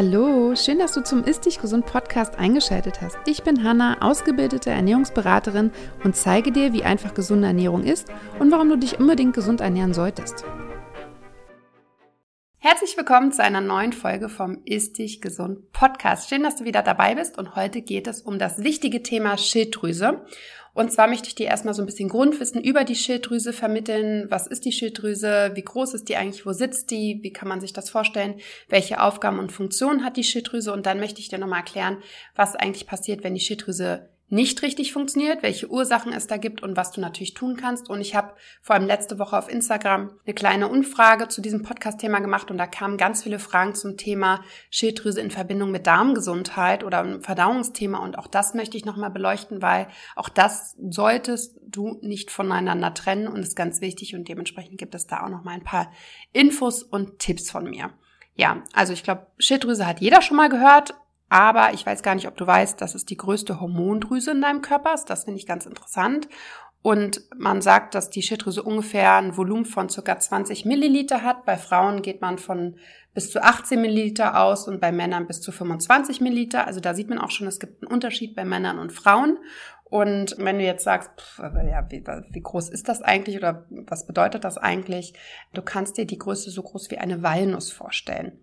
Hallo, schön, dass du zum Ist Dich Gesund Podcast eingeschaltet hast. Ich bin Hanna, ausgebildete Ernährungsberaterin und zeige dir, wie einfach gesunde Ernährung ist und warum du dich unbedingt gesund ernähren solltest. Herzlich willkommen zu einer neuen Folge vom Ist Dich Gesund Podcast. Schön, dass du wieder dabei bist und heute geht es um das wichtige Thema Schilddrüse. Und zwar möchte ich dir erstmal so ein bisschen Grundwissen über die Schilddrüse vermitteln. Was ist die Schilddrüse? Wie groß ist die eigentlich? Wo sitzt die? Wie kann man sich das vorstellen? Welche Aufgaben und Funktionen hat die Schilddrüse? Und dann möchte ich dir nochmal erklären, was eigentlich passiert, wenn die Schilddrüse nicht richtig funktioniert, welche Ursachen es da gibt und was du natürlich tun kannst. Und ich habe vor allem letzte Woche auf Instagram eine kleine Umfrage zu diesem Podcast-Thema gemacht und da kamen ganz viele Fragen zum Thema Schilddrüse in Verbindung mit Darmgesundheit oder Verdauungsthema. Und auch das möchte ich nochmal beleuchten, weil auch das solltest du nicht voneinander trennen und ist ganz wichtig und dementsprechend gibt es da auch nochmal ein paar Infos und Tipps von mir. Ja, also ich glaube, Schilddrüse hat jeder schon mal gehört. Aber ich weiß gar nicht, ob du weißt, dass es die größte Hormondrüse in deinem Körper ist. Das finde ich ganz interessant. Und man sagt, dass die Schilddrüse ungefähr ein Volumen von circa 20 Milliliter hat. Bei Frauen geht man von bis zu 18 Milliliter aus und bei Männern bis zu 25 Milliliter. Also da sieht man auch schon, es gibt einen Unterschied bei Männern und Frauen. Und wenn du jetzt sagst, pff, ja, wie, wie groß ist das eigentlich oder was bedeutet das eigentlich? Du kannst dir die Größe so groß wie eine Walnuss vorstellen.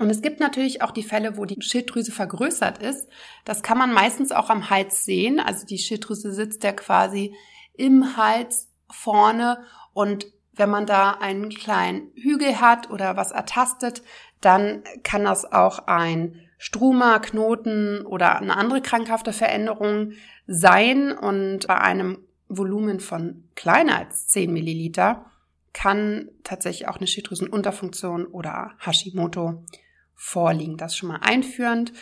Und es gibt natürlich auch die Fälle, wo die Schilddrüse vergrößert ist. Das kann man meistens auch am Hals sehen. Also die Schilddrüse sitzt ja quasi im Hals vorne und wenn man da einen kleinen Hügel hat oder was ertastet, dann kann das auch ein Struma, Knoten oder eine andere krankhafte Veränderung sein. Und bei einem Volumen von kleiner als 10 Milliliter kann tatsächlich auch eine Schilddrüsenunterfunktion oder Hashimoto vorliegen. Das schon mal einführend.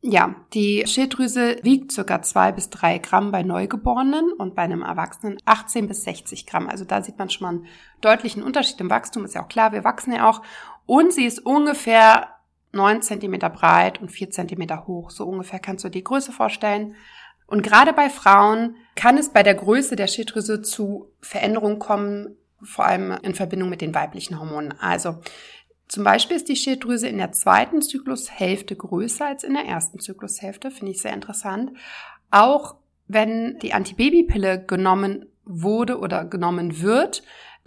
Ja, die Schilddrüse wiegt circa zwei bis drei Gramm bei Neugeborenen und bei einem Erwachsenen 18 bis 60 Gramm. Also da sieht man schon mal einen deutlichen Unterschied im Wachstum. Ist ja auch klar, wir wachsen ja auch. Und sie ist ungefähr neun Zentimeter breit und vier Zentimeter hoch. So ungefähr kannst du die Größe vorstellen. Und gerade bei Frauen kann es bei der Größe der Schilddrüse zu Veränderungen kommen, vor allem in Verbindung mit den weiblichen Hormonen. Also zum Beispiel ist die Schilddrüse in der zweiten Zyklushälfte größer als in der ersten Zyklushälfte, finde ich sehr interessant. Auch wenn die Antibabypille genommen wurde oder genommen wird,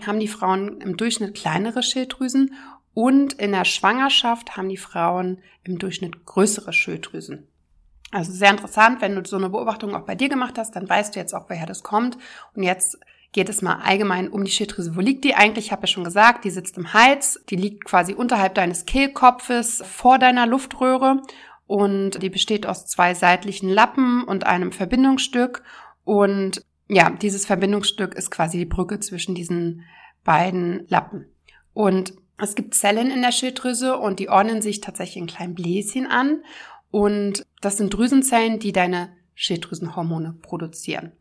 haben die Frauen im Durchschnitt kleinere Schilddrüsen und in der Schwangerschaft haben die Frauen im Durchschnitt größere Schilddrüsen. Also sehr interessant, wenn du so eine Beobachtung auch bei dir gemacht hast, dann weißt du jetzt auch, woher das kommt. Und jetzt geht es mal allgemein um die Schilddrüse. Wo liegt die eigentlich? Ich habe ja schon gesagt, die sitzt im Hals, die liegt quasi unterhalb deines Kehlkopfes vor deiner Luftröhre und die besteht aus zwei seitlichen Lappen und einem Verbindungsstück und ja, dieses Verbindungsstück ist quasi die Brücke zwischen diesen beiden Lappen. Und es gibt Zellen in der Schilddrüse und die ordnen sich tatsächlich in kleinen Bläschen an und das sind Drüsenzellen, die deine Schilddrüsenhormone produzieren.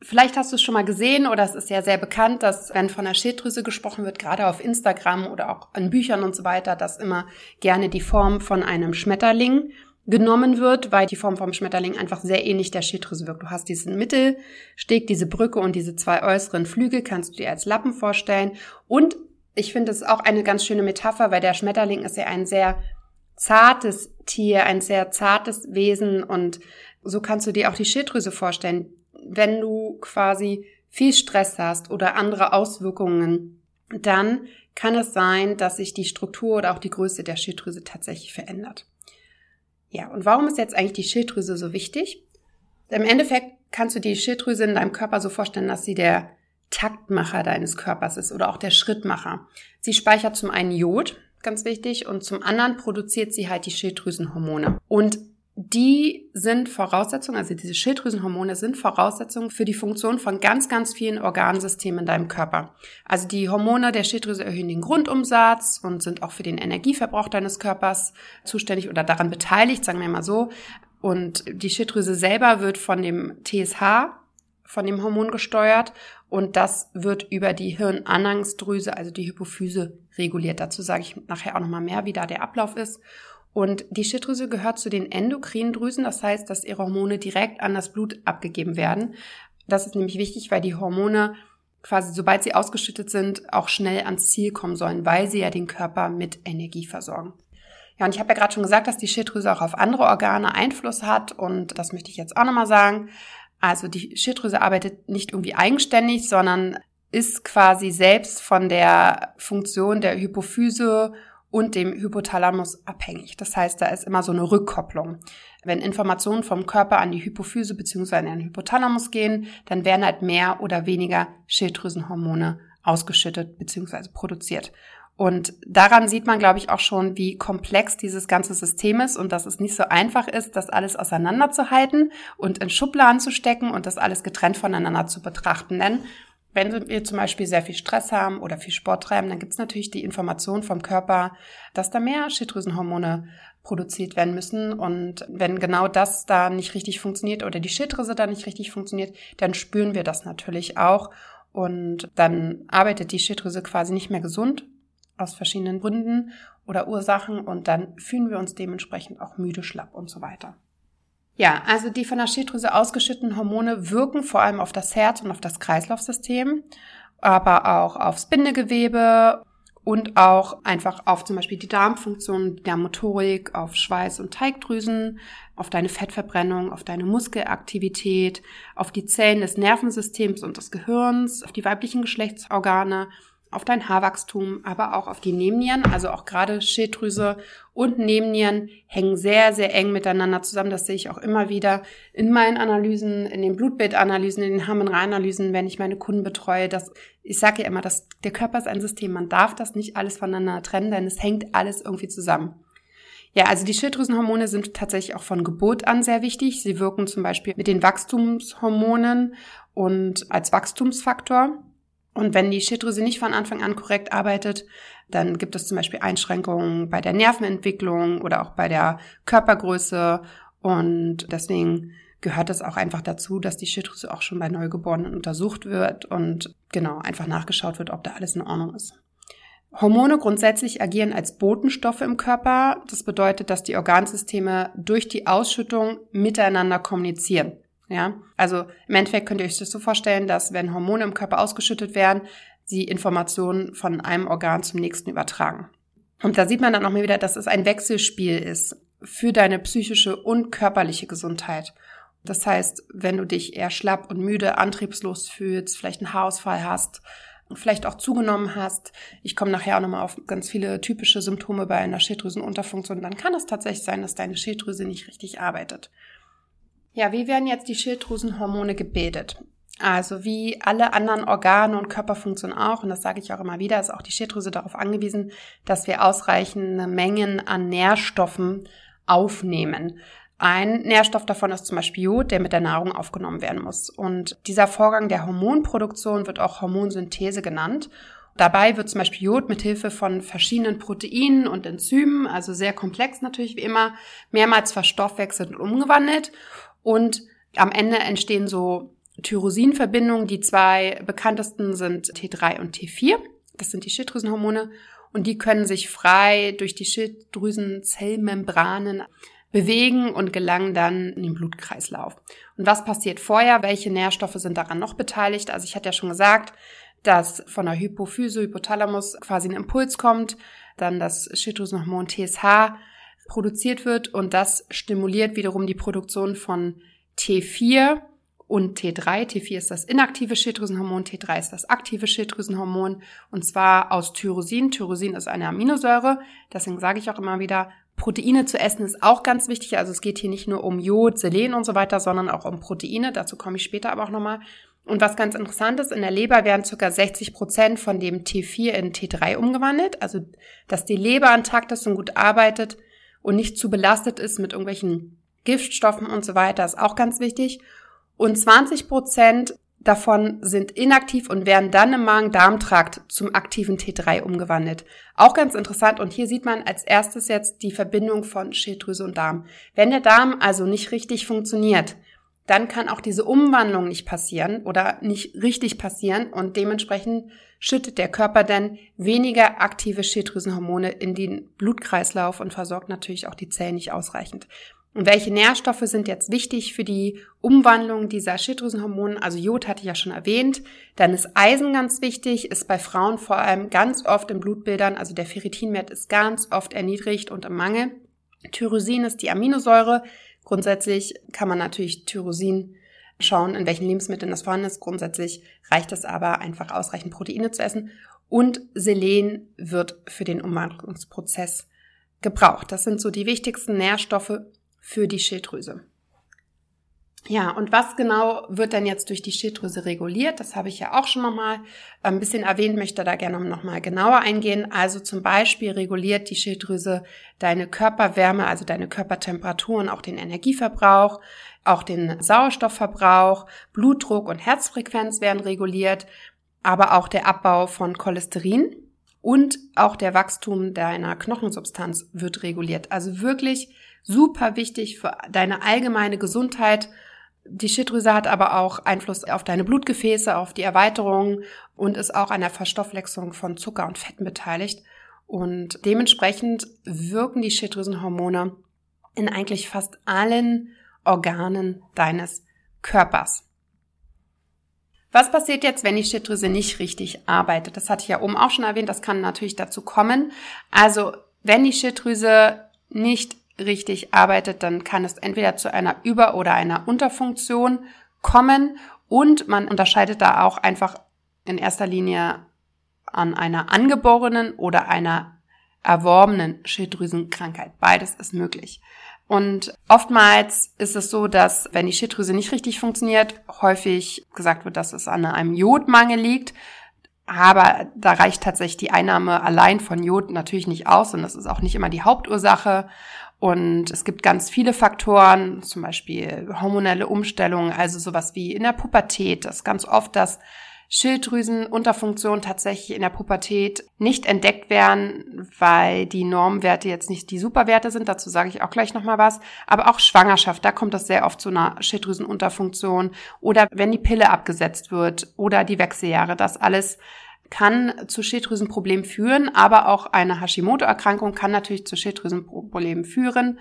Vielleicht hast du es schon mal gesehen oder es ist ja sehr bekannt, dass wenn von der Schilddrüse gesprochen wird, gerade auf Instagram oder auch an Büchern und so weiter, dass immer gerne die Form von einem Schmetterling genommen wird, weil die Form vom Schmetterling einfach sehr ähnlich der Schilddrüse wirkt. Du hast diesen Mittelsteg, diese Brücke und diese zwei äußeren Flügel, kannst du dir als Lappen vorstellen. Und ich finde es auch eine ganz schöne Metapher, weil der Schmetterling ist ja ein sehr zartes Tier, ein sehr zartes Wesen und so kannst du dir auch die Schilddrüse vorstellen wenn du quasi viel Stress hast oder andere Auswirkungen, dann kann es sein, dass sich die Struktur oder auch die Größe der Schilddrüse tatsächlich verändert. Ja, und warum ist jetzt eigentlich die Schilddrüse so wichtig? Im Endeffekt kannst du die Schilddrüse in deinem Körper so vorstellen, dass sie der Taktmacher deines Körpers ist oder auch der Schrittmacher. Sie speichert zum einen Jod, ganz wichtig, und zum anderen produziert sie halt die Schilddrüsenhormone. Und die sind Voraussetzungen, also diese Schilddrüsenhormone sind Voraussetzungen für die Funktion von ganz, ganz vielen Organsystemen in deinem Körper. Also die Hormone der Schilddrüse erhöhen den Grundumsatz und sind auch für den Energieverbrauch deines Körpers zuständig oder daran beteiligt, sagen wir mal so. Und die Schilddrüse selber wird von dem TSH, von dem Hormon gesteuert und das wird über die Hirnanhangsdrüse, also die Hypophyse, reguliert. Dazu sage ich nachher auch nochmal mehr, wie da der Ablauf ist. Und die Schilddrüse gehört zu den endokrinen Drüsen, das heißt, dass ihre Hormone direkt an das Blut abgegeben werden. Das ist nämlich wichtig, weil die Hormone quasi, sobald sie ausgeschüttet sind, auch schnell ans Ziel kommen sollen, weil sie ja den Körper mit Energie versorgen. Ja, und ich habe ja gerade schon gesagt, dass die Schilddrüse auch auf andere Organe Einfluss hat und das möchte ich jetzt auch nochmal sagen. Also die Schilddrüse arbeitet nicht irgendwie eigenständig, sondern ist quasi selbst von der Funktion der Hypophyse und dem Hypothalamus abhängig. Das heißt, da ist immer so eine Rückkopplung. Wenn Informationen vom Körper an die Hypophyse bzw. an den Hypothalamus gehen, dann werden halt mehr oder weniger Schilddrüsenhormone ausgeschüttet bzw. produziert. Und daran sieht man, glaube ich, auch schon, wie komplex dieses ganze System ist und dass es nicht so einfach ist, das alles auseinanderzuhalten und in Schubladen zu stecken und das alles getrennt voneinander zu betrachten. Denn wenn wir zum Beispiel sehr viel Stress haben oder viel Sport treiben, dann gibt es natürlich die Information vom Körper, dass da mehr Schilddrüsenhormone produziert werden müssen. Und wenn genau das da nicht richtig funktioniert oder die Schilddrüse da nicht richtig funktioniert, dann spüren wir das natürlich auch. Und dann arbeitet die Schilddrüse quasi nicht mehr gesund aus verschiedenen Gründen oder Ursachen und dann fühlen wir uns dementsprechend auch müde, schlapp und so weiter. Ja, also die von der Schilddrüse ausgeschütteten Hormone wirken vor allem auf das Herz und auf das Kreislaufsystem, aber auch aufs Bindegewebe und auch einfach auf zum Beispiel die Darmfunktion, der Motorik, auf Schweiß- und Teigdrüsen, auf deine Fettverbrennung, auf deine Muskelaktivität, auf die Zellen des Nervensystems und des Gehirns, auf die weiblichen Geschlechtsorgane auf dein Haarwachstum, aber auch auf die Nebennieren, also auch gerade Schilddrüse und Nebennieren hängen sehr, sehr eng miteinander zusammen. Das sehe ich auch immer wieder in meinen Analysen, in den Blutbildanalysen, in den Harmenreanalysen, wenn ich meine Kunden betreue. Dass, ich sage ja immer, dass der Körper ist ein System. Man darf das nicht alles voneinander trennen, denn es hängt alles irgendwie zusammen. Ja, also die Schilddrüsenhormone sind tatsächlich auch von Geburt an sehr wichtig. Sie wirken zum Beispiel mit den Wachstumshormonen und als Wachstumsfaktor. Und wenn die Schilddrüse nicht von Anfang an korrekt arbeitet, dann gibt es zum Beispiel Einschränkungen bei der Nervenentwicklung oder auch bei der Körpergröße. Und deswegen gehört es auch einfach dazu, dass die Schilddrüse auch schon bei Neugeborenen untersucht wird und genau einfach nachgeschaut wird, ob da alles in Ordnung ist. Hormone grundsätzlich agieren als Botenstoffe im Körper. Das bedeutet, dass die Organsysteme durch die Ausschüttung miteinander kommunizieren. Ja, also im Endeffekt könnt ihr euch das so vorstellen, dass wenn Hormone im Körper ausgeschüttet werden, sie Informationen von einem Organ zum nächsten übertragen. Und da sieht man dann auch mal wieder, dass es ein Wechselspiel ist für deine psychische und körperliche Gesundheit. Das heißt, wenn du dich eher schlapp und müde, antriebslos fühlst, vielleicht einen Haarausfall hast, vielleicht auch zugenommen hast, ich komme nachher auch nochmal auf ganz viele typische Symptome bei einer Schilddrüsenunterfunktion, dann kann es tatsächlich sein, dass deine Schilddrüse nicht richtig arbeitet. Ja, wie werden jetzt die Schilddrüsenhormone gebildet? Also wie alle anderen Organe und Körperfunktionen auch, und das sage ich auch immer wieder, ist auch die Schilddrüse darauf angewiesen, dass wir ausreichende Mengen an Nährstoffen aufnehmen. Ein Nährstoff davon ist zum Beispiel Jod, der mit der Nahrung aufgenommen werden muss. Und dieser Vorgang der Hormonproduktion wird auch Hormonsynthese genannt. Dabei wird zum Beispiel Jod mit Hilfe von verschiedenen Proteinen und Enzymen, also sehr komplex natürlich wie immer, mehrmals verstoffwechselt und umgewandelt. Und am Ende entstehen so Tyrosinverbindungen. Die zwei bekanntesten sind T3 und T4. Das sind die Schilddrüsenhormone. Und die können sich frei durch die Schilddrüsenzellmembranen bewegen und gelangen dann in den Blutkreislauf. Und was passiert vorher? Welche Nährstoffe sind daran noch beteiligt? Also ich hatte ja schon gesagt, dass von der Hypophyse, Hypothalamus quasi ein Impuls kommt, dann das Schilddrüsenhormon TSH produziert wird und das stimuliert wiederum die Produktion von T4 und T3. T4 ist das inaktive Schilddrüsenhormon, T3 ist das aktive Schilddrüsenhormon und zwar aus Tyrosin. Tyrosin ist eine Aminosäure, deswegen sage ich auch immer wieder, Proteine zu essen ist auch ganz wichtig. Also es geht hier nicht nur um Jod, Selen und so weiter, sondern auch um Proteine. Dazu komme ich später aber auch nochmal. Und was ganz interessant ist, in der Leber werden ca. 60 Prozent von dem T4 in T3 umgewandelt. Also, dass die Leber intakt ist und gut arbeitet, und nicht zu belastet ist mit irgendwelchen Giftstoffen und so weiter, ist auch ganz wichtig. Und 20 Prozent davon sind inaktiv und werden dann im Magen-Darm-Trakt zum aktiven T3 umgewandelt. Auch ganz interessant. Und hier sieht man als erstes jetzt die Verbindung von Schilddrüse und Darm. Wenn der Darm also nicht richtig funktioniert, dann kann auch diese Umwandlung nicht passieren oder nicht richtig passieren und dementsprechend schüttet der Körper dann weniger aktive Schilddrüsenhormone in den Blutkreislauf und versorgt natürlich auch die Zellen nicht ausreichend. Und welche Nährstoffe sind jetzt wichtig für die Umwandlung dieser Schilddrüsenhormone? Also Jod hatte ich ja schon erwähnt. Dann ist Eisen ganz wichtig, ist bei Frauen vor allem ganz oft in Blutbildern, also der Ferritinwert ist ganz oft erniedrigt und im Mangel. Tyrosin ist die Aminosäure. Grundsätzlich kann man natürlich Tyrosin schauen, in welchen Lebensmitteln das vorhanden ist. Grundsätzlich reicht es aber einfach ausreichend Proteine zu essen. Und Selen wird für den Umwandlungsprozess gebraucht. Das sind so die wichtigsten Nährstoffe für die Schilddrüse. Ja, und was genau wird denn jetzt durch die Schilddrüse reguliert? Das habe ich ja auch schon nochmal ein bisschen erwähnt, möchte da gerne nochmal genauer eingehen. Also zum Beispiel reguliert die Schilddrüse deine Körperwärme, also deine Körpertemperatur und auch den Energieverbrauch, auch den Sauerstoffverbrauch, Blutdruck und Herzfrequenz werden reguliert, aber auch der Abbau von Cholesterin und auch der Wachstum deiner Knochensubstanz wird reguliert. Also wirklich super wichtig für deine allgemeine Gesundheit die Schilddrüse hat aber auch Einfluss auf deine Blutgefäße, auf die Erweiterung und ist auch an der Verstoffwechslung von Zucker und Fetten beteiligt. Und dementsprechend wirken die Schilddrüsenhormone in eigentlich fast allen Organen deines Körpers. Was passiert jetzt, wenn die Schilddrüse nicht richtig arbeitet? Das hatte ich ja oben auch schon erwähnt, das kann natürlich dazu kommen. Also, wenn die Schilddrüse nicht richtig arbeitet, dann kann es entweder zu einer Über- oder einer Unterfunktion kommen und man unterscheidet da auch einfach in erster Linie an einer angeborenen oder einer erworbenen Schilddrüsenkrankheit. Beides ist möglich. Und oftmals ist es so, dass wenn die Schilddrüse nicht richtig funktioniert, häufig gesagt wird, dass es an einem Jodmangel liegt. Aber da reicht tatsächlich die Einnahme allein von Jod natürlich nicht aus und das ist auch nicht immer die Hauptursache. Und es gibt ganz viele Faktoren, zum Beispiel hormonelle Umstellungen, also sowas wie in der Pubertät, das ganz oft, dass Schilddrüsenunterfunktionen tatsächlich in der Pubertät nicht entdeckt werden, weil die Normwerte jetzt nicht die Superwerte sind. Dazu sage ich auch gleich nochmal was. Aber auch Schwangerschaft, da kommt das sehr oft zu einer Schilddrüsenunterfunktion. Oder wenn die Pille abgesetzt wird oder die Wechseljahre, das alles kann zu Schilddrüsenproblemen führen, aber auch eine Hashimoto-Erkrankung kann natürlich zu Schilddrüsenproblemen führen.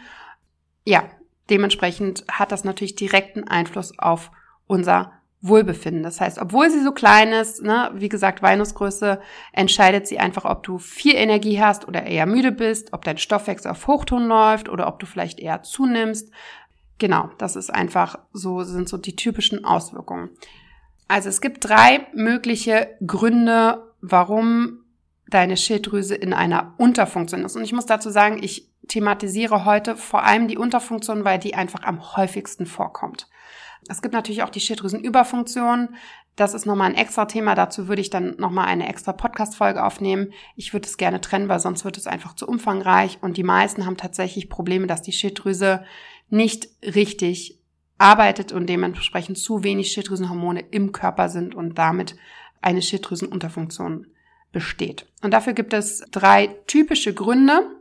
Ja, dementsprechend hat das natürlich direkten Einfluss auf unser Wohlbefinden. Das heißt, obwohl sie so klein ist, ne, wie gesagt, Venusgröße, entscheidet sie einfach, ob du viel Energie hast oder eher müde bist, ob dein Stoffwechsel auf Hochton läuft oder ob du vielleicht eher zunimmst. Genau, das ist einfach so, sind so die typischen Auswirkungen. Also es gibt drei mögliche Gründe, warum deine Schilddrüse in einer Unterfunktion ist. Und ich muss dazu sagen, ich thematisiere heute vor allem die Unterfunktion, weil die einfach am häufigsten vorkommt. Es gibt natürlich auch die Schilddrüsenüberfunktion. Das ist nochmal ein extra Thema. Dazu würde ich dann nochmal eine extra Podcast-Folge aufnehmen. Ich würde es gerne trennen, weil sonst wird es einfach zu umfangreich. Und die meisten haben tatsächlich Probleme, dass die Schilddrüse nicht richtig arbeitet und dementsprechend zu wenig Schilddrüsenhormone im Körper sind und damit eine Schilddrüsenunterfunktion besteht. Und dafür gibt es drei typische Gründe,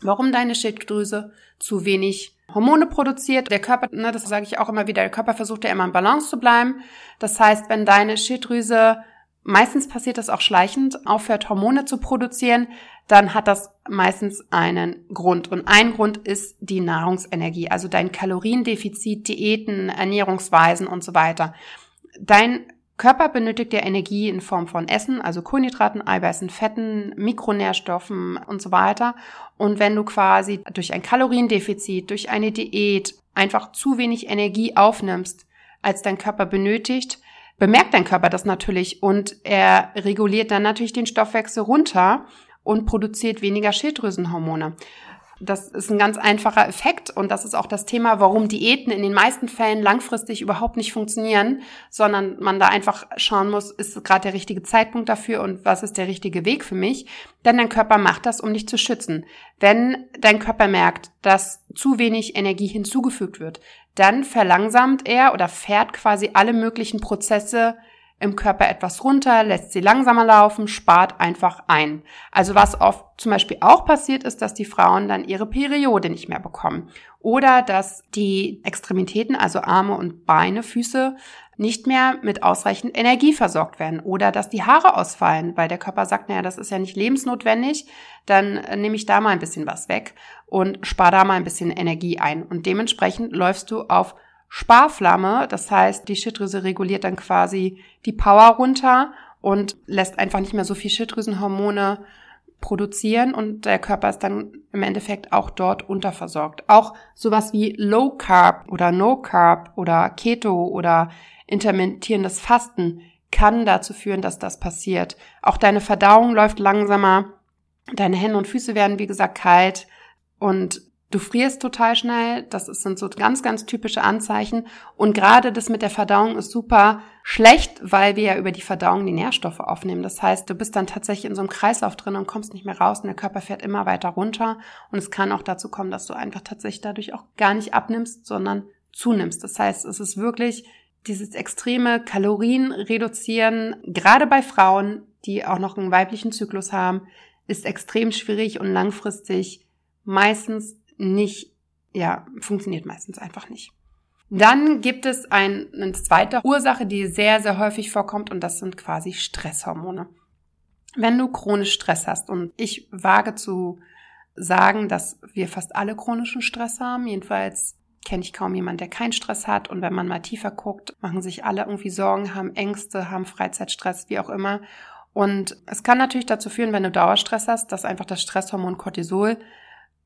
warum deine Schilddrüse zu wenig Hormone produziert. Der Körper, ne, das sage ich auch immer wieder, der Körper versucht ja immer in Balance zu bleiben. Das heißt, wenn deine Schilddrüse meistens passiert das auch schleichend, aufhört Hormone zu produzieren, dann hat das meistens einen Grund. Und ein Grund ist die Nahrungsenergie, also dein Kaloriendefizit, Diäten, Ernährungsweisen und so weiter. Dein Körper benötigt ja Energie in Form von Essen, also Kohlenhydraten, Eiweißen, Fetten, Mikronährstoffen und so weiter. Und wenn du quasi durch ein Kaloriendefizit, durch eine Diät einfach zu wenig Energie aufnimmst, als dein Körper benötigt, bemerkt dein Körper das natürlich und er reguliert dann natürlich den Stoffwechsel runter und produziert weniger Schilddrüsenhormone. Das ist ein ganz einfacher Effekt und das ist auch das Thema, warum Diäten in den meisten Fällen langfristig überhaupt nicht funktionieren, sondern man da einfach schauen muss, ist gerade der richtige Zeitpunkt dafür und was ist der richtige Weg für mich? Denn dein Körper macht das, um dich zu schützen. Wenn dein Körper merkt, dass zu wenig Energie hinzugefügt wird, dann verlangsamt er oder fährt quasi alle möglichen Prozesse im Körper etwas runter, lässt sie langsamer laufen, spart einfach ein. Also was oft zum Beispiel auch passiert ist, dass die Frauen dann ihre Periode nicht mehr bekommen. Oder dass die Extremitäten, also Arme und Beine, Füße, nicht mehr mit ausreichend Energie versorgt werden. Oder dass die Haare ausfallen, weil der Körper sagt, naja, das ist ja nicht lebensnotwendig, dann nehme ich da mal ein bisschen was weg und spare da mal ein bisschen Energie ein. Und dementsprechend läufst du auf Sparflamme. Das heißt, die Schilddrüse reguliert dann quasi die Power runter und lässt einfach nicht mehr so viel Schilddrüsenhormone produzieren und der Körper ist dann im Endeffekt auch dort unterversorgt. Auch sowas wie Low Carb oder No Carb oder Keto oder intermittierendes Fasten kann dazu führen, dass das passiert. Auch deine Verdauung läuft langsamer, deine Hände und Füße werden wie gesagt kalt und Du frierst total schnell, das sind so ganz, ganz typische Anzeichen. Und gerade das mit der Verdauung ist super schlecht, weil wir ja über die Verdauung die Nährstoffe aufnehmen. Das heißt, du bist dann tatsächlich in so einem Kreislauf drin und kommst nicht mehr raus und der Körper fährt immer weiter runter. Und es kann auch dazu kommen, dass du einfach tatsächlich dadurch auch gar nicht abnimmst, sondern zunimmst. Das heißt, es ist wirklich dieses extreme Kalorien reduzieren, gerade bei Frauen, die auch noch einen weiblichen Zyklus haben, ist extrem schwierig und langfristig meistens nicht, ja, funktioniert meistens einfach nicht. Dann gibt es ein, eine zweite Ursache, die sehr, sehr häufig vorkommt und das sind quasi Stresshormone. Wenn du chronisch Stress hast und ich wage zu sagen, dass wir fast alle chronischen Stress haben, jedenfalls kenne ich kaum jemand, der keinen Stress hat und wenn man mal tiefer guckt, machen sich alle irgendwie Sorgen, haben Ängste, haben Freizeitstress, wie auch immer. Und es kann natürlich dazu führen, wenn du Dauerstress hast, dass einfach das Stresshormon Cortisol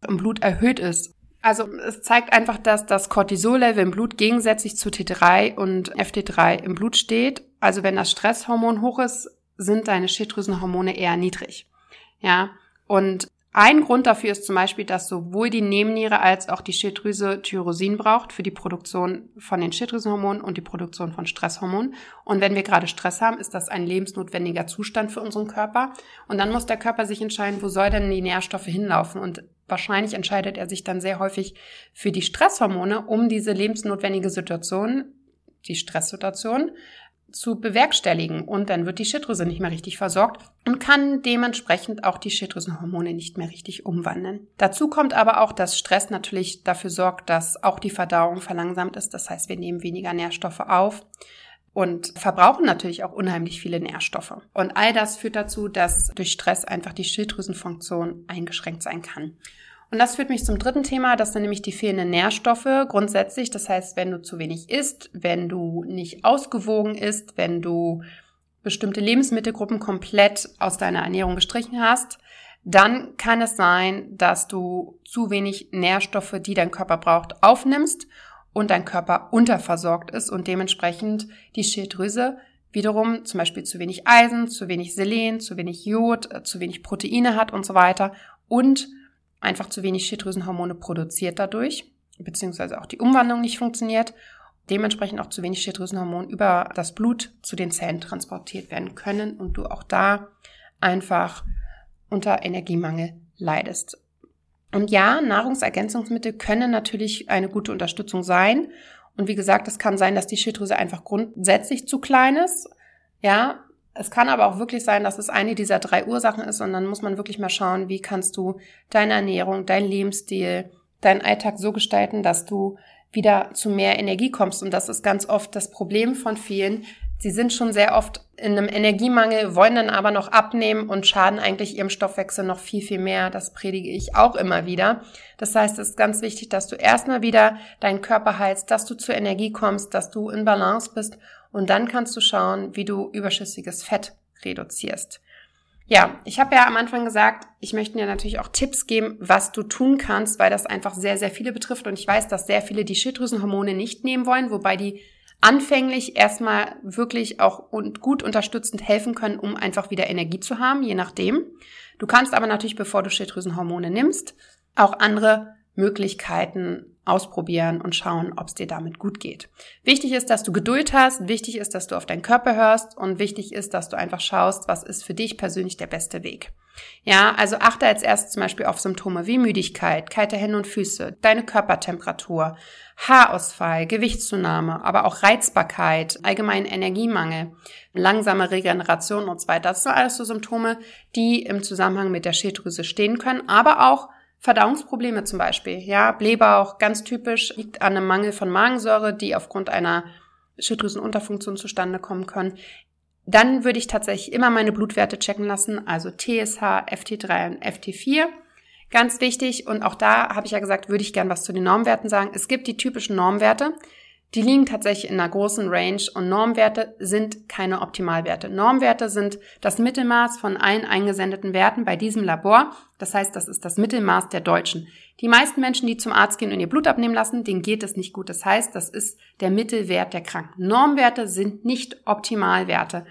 im Blut erhöht ist. Also es zeigt einfach, dass das Cortisol-Level im Blut gegensätzlich zu T3 und FT3 im Blut steht. Also wenn das Stresshormon hoch ist, sind deine Schilddrüsenhormone eher niedrig. Ja, und ein Grund dafür ist zum Beispiel, dass sowohl die Nebenniere als auch die Schilddrüse Tyrosin braucht für die Produktion von den Schilddrüsenhormonen und die Produktion von Stresshormonen. Und wenn wir gerade Stress haben, ist das ein lebensnotwendiger Zustand für unseren Körper. Und dann muss der Körper sich entscheiden, wo soll denn die Nährstoffe hinlaufen? Und wahrscheinlich entscheidet er sich dann sehr häufig für die Stresshormone, um diese lebensnotwendige Situation, die Stresssituation, zu bewerkstelligen und dann wird die Schilddrüse nicht mehr richtig versorgt und kann dementsprechend auch die Schilddrüsenhormone nicht mehr richtig umwandeln. Dazu kommt aber auch, dass Stress natürlich dafür sorgt, dass auch die Verdauung verlangsamt ist. Das heißt, wir nehmen weniger Nährstoffe auf und verbrauchen natürlich auch unheimlich viele Nährstoffe. Und all das führt dazu, dass durch Stress einfach die Schilddrüsenfunktion eingeschränkt sein kann. Und das führt mich zum dritten Thema, das sind nämlich die fehlenden Nährstoffe grundsätzlich. Das heißt, wenn du zu wenig isst, wenn du nicht ausgewogen isst, wenn du bestimmte Lebensmittelgruppen komplett aus deiner Ernährung gestrichen hast, dann kann es sein, dass du zu wenig Nährstoffe, die dein Körper braucht, aufnimmst und dein Körper unterversorgt ist und dementsprechend die Schilddrüse wiederum zum Beispiel zu wenig Eisen, zu wenig Selen, zu wenig Jod, äh, zu wenig Proteine hat und so weiter und einfach zu wenig Schilddrüsenhormone produziert dadurch, beziehungsweise auch die Umwandlung nicht funktioniert, dementsprechend auch zu wenig Schilddrüsenhormone über das Blut zu den Zellen transportiert werden können und du auch da einfach unter Energiemangel leidest. Und ja, Nahrungsergänzungsmittel können natürlich eine gute Unterstützung sein. Und wie gesagt, es kann sein, dass die Schilddrüse einfach grundsätzlich zu klein ist. Ja, es kann aber auch wirklich sein, dass es eine dieser drei Ursachen ist und dann muss man wirklich mal schauen, wie kannst du deine Ernährung, dein Lebensstil, deinen Alltag so gestalten, dass du wieder zu mehr Energie kommst. Und das ist ganz oft das Problem von vielen. Sie sind schon sehr oft in einem Energiemangel, wollen dann aber noch abnehmen und schaden eigentlich ihrem Stoffwechsel noch viel, viel mehr. Das predige ich auch immer wieder. Das heißt, es ist ganz wichtig, dass du erstmal wieder deinen Körper heilst, dass du zur Energie kommst, dass du in Balance bist und dann kannst du schauen, wie du überschüssiges Fett reduzierst. Ja, ich habe ja am Anfang gesagt, ich möchte dir natürlich auch Tipps geben, was du tun kannst, weil das einfach sehr, sehr viele betrifft. Und ich weiß, dass sehr viele die Schilddrüsenhormone nicht nehmen wollen, wobei die anfänglich erstmal wirklich auch und gut unterstützend helfen können, um einfach wieder Energie zu haben, je nachdem. Du kannst aber natürlich, bevor du Schilddrüsenhormone nimmst, auch andere Möglichkeiten ausprobieren und schauen, ob es dir damit gut geht. Wichtig ist, dass du Geduld hast, wichtig ist, dass du auf deinen Körper hörst und wichtig ist, dass du einfach schaust, was ist für dich persönlich der beste Weg. Ja, also achte als erstes zum Beispiel auf Symptome wie Müdigkeit, kalte Hände und Füße, deine Körpertemperatur, Haarausfall, Gewichtszunahme, aber auch Reizbarkeit, allgemeinen Energiemangel, langsame Regeneration und so weiter. Das sind alles so Symptome, die im Zusammenhang mit der Schilddrüse stehen können, aber auch Verdauungsprobleme zum Beispiel. Ja, Blähbauch, ganz typisch, liegt an einem Mangel von Magensäure, die aufgrund einer Schilddrüsenunterfunktion zustande kommen können. Dann würde ich tatsächlich immer meine Blutwerte checken lassen, also TSH, FT3 und FT4. Ganz wichtig, und auch da habe ich ja gesagt, würde ich gern was zu den Normwerten sagen. Es gibt die typischen Normwerte. Die liegen tatsächlich in einer großen Range und Normwerte sind keine Optimalwerte. Normwerte sind das Mittelmaß von allen eingesendeten Werten bei diesem Labor. Das heißt, das ist das Mittelmaß der Deutschen. Die meisten Menschen, die zum Arzt gehen und ihr Blut abnehmen lassen, denen geht es nicht gut. Das heißt, das ist der Mittelwert der Kranken. Normwerte sind nicht Optimalwerte.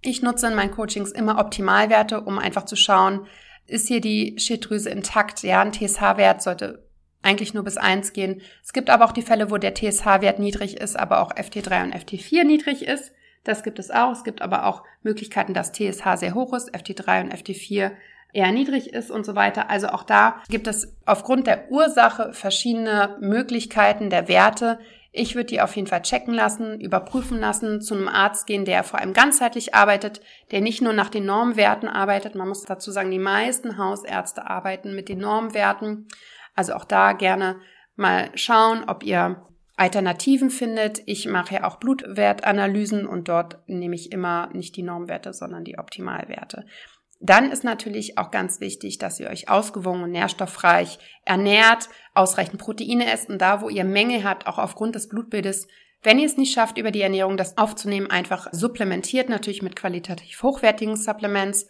Ich nutze in meinen Coachings immer Optimalwerte, um einfach zu schauen, ist hier die Schilddrüse intakt? Ja, ein TSH-Wert sollte eigentlich nur bis eins gehen. Es gibt aber auch die Fälle, wo der TSH-Wert niedrig ist, aber auch FT3 und FT4 niedrig ist. Das gibt es auch. Es gibt aber auch Möglichkeiten, dass TSH sehr hoch ist, FT3 und FT4 eher niedrig ist und so weiter. Also auch da gibt es aufgrund der Ursache verschiedene Möglichkeiten der Werte. Ich würde die auf jeden Fall checken lassen, überprüfen lassen, zu einem Arzt gehen, der vor allem ganzheitlich arbeitet, der nicht nur nach den Normwerten arbeitet. Man muss dazu sagen, die meisten Hausärzte arbeiten mit den Normwerten. Also auch da gerne mal schauen, ob ihr Alternativen findet. Ich mache ja auch Blutwertanalysen und dort nehme ich immer nicht die Normwerte, sondern die Optimalwerte. Dann ist natürlich auch ganz wichtig, dass ihr euch ausgewogen und nährstoffreich ernährt, ausreichend Proteine esst und da, wo ihr Mängel habt, auch aufgrund des Blutbildes, wenn ihr es nicht schafft, über die Ernährung das aufzunehmen, einfach supplementiert, natürlich mit qualitativ hochwertigen Supplements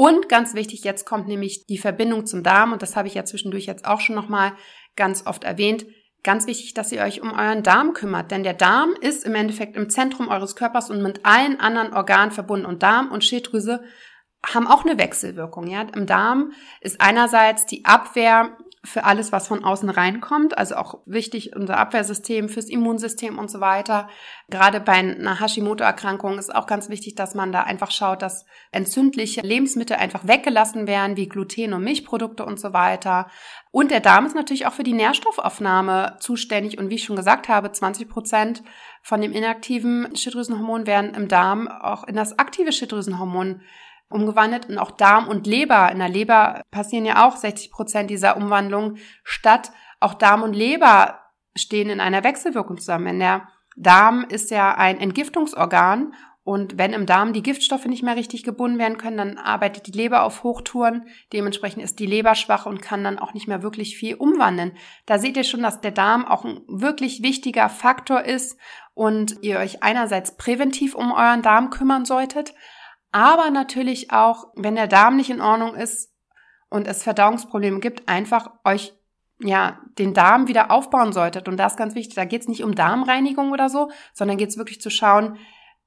und ganz wichtig, jetzt kommt nämlich die Verbindung zum Darm und das habe ich ja zwischendurch jetzt auch schon nochmal ganz oft erwähnt. Ganz wichtig, dass ihr euch um euren Darm kümmert, denn der Darm ist im Endeffekt im Zentrum eures Körpers und mit allen anderen Organen verbunden und Darm und Schilddrüse haben auch eine Wechselwirkung. Ja? Im Darm ist einerseits die Abwehr für alles, was von außen reinkommt. Also auch wichtig unser Abwehrsystem fürs Immunsystem und so weiter. Gerade bei einer Hashimoto-Erkrankung ist auch ganz wichtig, dass man da einfach schaut, dass entzündliche Lebensmittel einfach weggelassen werden, wie Gluten und Milchprodukte und so weiter. Und der Darm ist natürlich auch für die Nährstoffaufnahme zuständig. Und wie ich schon gesagt habe, 20 Prozent von dem inaktiven Schilddrüsenhormon werden im Darm auch in das aktive Schilddrüsenhormon umgewandelt und auch Darm und Leber. In der Leber passieren ja auch 60 Prozent dieser Umwandlung statt. Auch Darm und Leber stehen in einer Wechselwirkung zusammen. Wenn der Darm ist ja ein Entgiftungsorgan und wenn im Darm die Giftstoffe nicht mehr richtig gebunden werden können, dann arbeitet die Leber auf Hochtouren. Dementsprechend ist die Leber schwach und kann dann auch nicht mehr wirklich viel umwandeln. Da seht ihr schon, dass der Darm auch ein wirklich wichtiger Faktor ist und ihr euch einerseits präventiv um euren Darm kümmern solltet, aber natürlich auch, wenn der Darm nicht in Ordnung ist und es Verdauungsprobleme gibt, einfach euch ja den Darm wieder aufbauen solltet. Und das ist ganz wichtig. Da geht es nicht um Darmreinigung oder so, sondern geht es wirklich zu schauen,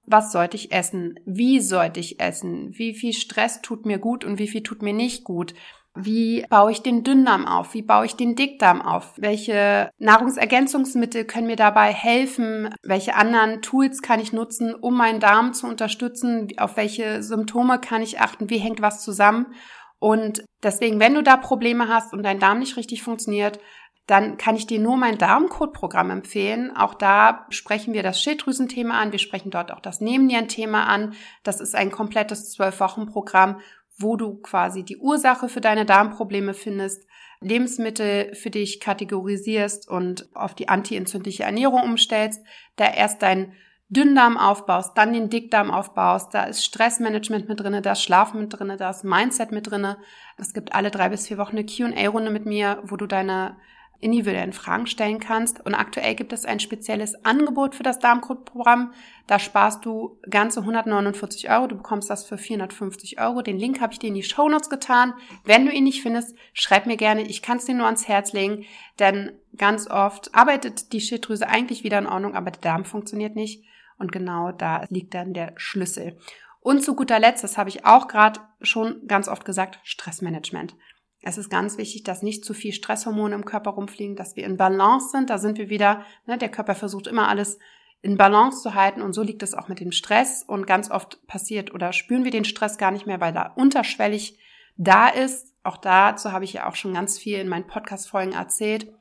was sollte ich essen? Wie sollte ich essen? Wie viel Stress tut mir gut und wie viel tut mir nicht gut? Wie baue ich den Dünndarm auf? Wie baue ich den Dickdarm auf? Welche Nahrungsergänzungsmittel können mir dabei helfen? Welche anderen Tools kann ich nutzen, um meinen Darm zu unterstützen? Auf welche Symptome kann ich achten? Wie hängt was zusammen? Und deswegen, wenn du da Probleme hast und dein Darm nicht richtig funktioniert, dann kann ich dir nur mein Darmcode-Programm empfehlen. Auch da sprechen wir das Schilddrüsenthema an. Wir sprechen dort auch das Nebennierenthema an. Das ist ein komplettes Zwölf-Wochen-Programm, wo du quasi die Ursache für deine Darmprobleme findest, Lebensmittel für dich kategorisierst und auf die antientzündliche Ernährung umstellst, da erst dein Dünndarm aufbaust, dann den Dickdarm aufbaust, da ist Stressmanagement mit drinne, da ist Schlafen mit drinne, da ist Mindset mit drinne. Es gibt alle drei bis vier Wochen eine Q&A-Runde mit mir, wo du deine individuellen Fragen stellen kannst. Und aktuell gibt es ein spezielles Angebot für das Darmcode-Programm. Da sparst du ganze 149 Euro. Du bekommst das für 450 Euro. Den Link habe ich dir in die Show Notes getan. Wenn du ihn nicht findest, schreib mir gerne. Ich kann es dir nur ans Herz legen, denn ganz oft arbeitet die Schilddrüse eigentlich wieder in Ordnung, aber der Darm funktioniert nicht. Und genau da liegt dann der Schlüssel. Und zu guter Letzt, das habe ich auch gerade schon ganz oft gesagt, Stressmanagement. Es ist ganz wichtig, dass nicht zu viel Stresshormone im Körper rumfliegen, dass wir in Balance sind. Da sind wir wieder, ne, der Körper versucht immer alles in Balance zu halten und so liegt es auch mit dem Stress und ganz oft passiert oder spüren wir den Stress gar nicht mehr, weil da unterschwellig da ist. Auch dazu habe ich ja auch schon ganz viel in meinen Podcast-Folgen erzählt.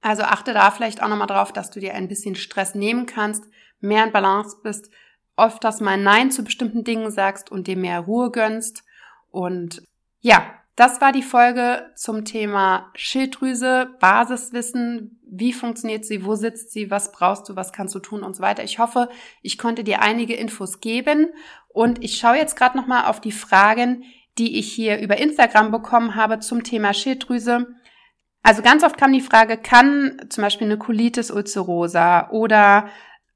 Also achte da vielleicht auch nochmal drauf, dass du dir ein bisschen Stress nehmen kannst, mehr in Balance bist, öfters mal Nein zu bestimmten Dingen sagst und dir mehr Ruhe gönnst. Und ja, das war die Folge zum Thema Schilddrüse, Basiswissen, wie funktioniert sie, wo sitzt sie, was brauchst du, was kannst du tun und so weiter. Ich hoffe, ich konnte dir einige Infos geben und ich schaue jetzt gerade noch mal auf die Fragen, die ich hier über Instagram bekommen habe zum Thema Schilddrüse. Also ganz oft kam die Frage, kann zum Beispiel eine Colitis ulcerosa oder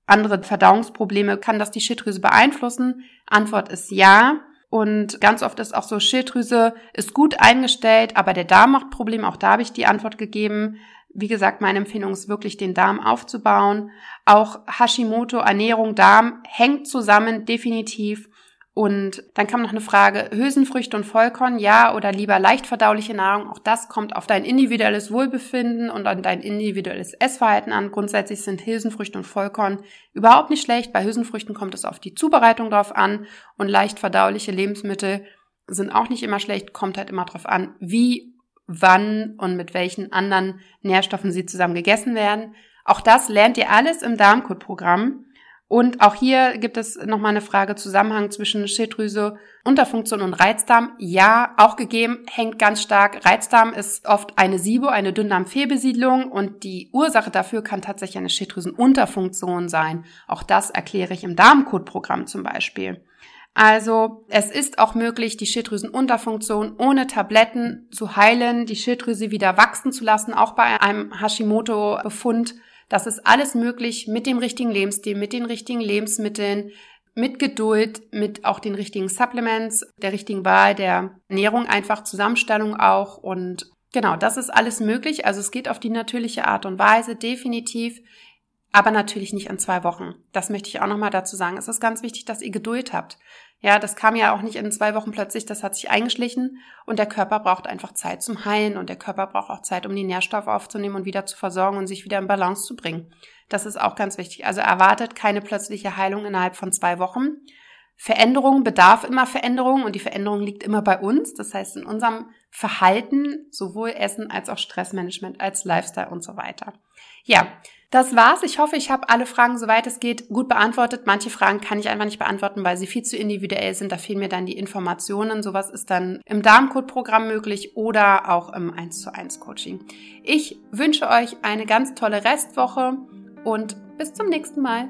andere Verdauungsprobleme, kann das die Schilddrüse beeinflussen? Antwort ist ja. Und ganz oft ist auch so, Schilddrüse ist gut eingestellt, aber der Darm macht Probleme. Auch da habe ich die Antwort gegeben. Wie gesagt, meine Empfehlung ist wirklich, den Darm aufzubauen. Auch Hashimoto, Ernährung, Darm hängt zusammen, definitiv. Und dann kam noch eine Frage, Hülsenfrüchte und Vollkorn, ja oder lieber leicht verdauliche Nahrung. Auch das kommt auf dein individuelles Wohlbefinden und an dein individuelles Essverhalten an. Grundsätzlich sind Hülsenfrüchte und Vollkorn überhaupt nicht schlecht. Bei Hülsenfrüchten kommt es auf die Zubereitung drauf an und leicht verdauliche Lebensmittel sind auch nicht immer schlecht, kommt halt immer drauf an, wie, wann und mit welchen anderen Nährstoffen sie zusammen gegessen werden. Auch das lernt ihr alles im Darmcode-Programm. Und auch hier gibt es nochmal eine Frage Zusammenhang zwischen Schilddrüse, Unterfunktion und Reizdarm. Ja, auch gegeben, hängt ganz stark. Reizdarm ist oft eine SIBO, eine Dünndarmfehlbesiedlung und die Ursache dafür kann tatsächlich eine Schilddrüsenunterfunktion sein. Auch das erkläre ich im Darmcode-Programm zum Beispiel. Also es ist auch möglich, die Schilddrüsenunterfunktion ohne Tabletten zu heilen, die Schilddrüse wieder wachsen zu lassen, auch bei einem Hashimoto-Befund das ist alles möglich mit dem richtigen Lebensstil, mit den richtigen Lebensmitteln, mit Geduld, mit auch den richtigen Supplements, der richtigen Wahl der Ernährung, einfach Zusammenstellung auch. Und genau, das ist alles möglich. Also es geht auf die natürliche Art und Weise, definitiv. Aber natürlich nicht in zwei Wochen. Das möchte ich auch nochmal dazu sagen. Es ist ganz wichtig, dass ihr Geduld habt. Ja, das kam ja auch nicht in zwei Wochen plötzlich, das hat sich eingeschlichen und der Körper braucht einfach Zeit zum Heilen und der Körper braucht auch Zeit, um die Nährstoffe aufzunehmen und wieder zu versorgen und sich wieder in Balance zu bringen. Das ist auch ganz wichtig. Also erwartet keine plötzliche Heilung innerhalb von zwei Wochen. Veränderung bedarf immer Veränderung und die Veränderung liegt immer bei uns. Das heißt in unserem Verhalten, sowohl Essen als auch Stressmanagement, als Lifestyle und so weiter. Ja, das war's. Ich hoffe, ich habe alle Fragen, soweit es geht, gut beantwortet. Manche Fragen kann ich einfach nicht beantworten, weil sie viel zu individuell sind. Da fehlen mir dann die Informationen. Sowas ist dann im Darmcode-Programm möglich oder auch im 1 zu 1 Coaching. Ich wünsche euch eine ganz tolle Restwoche und bis zum nächsten Mal.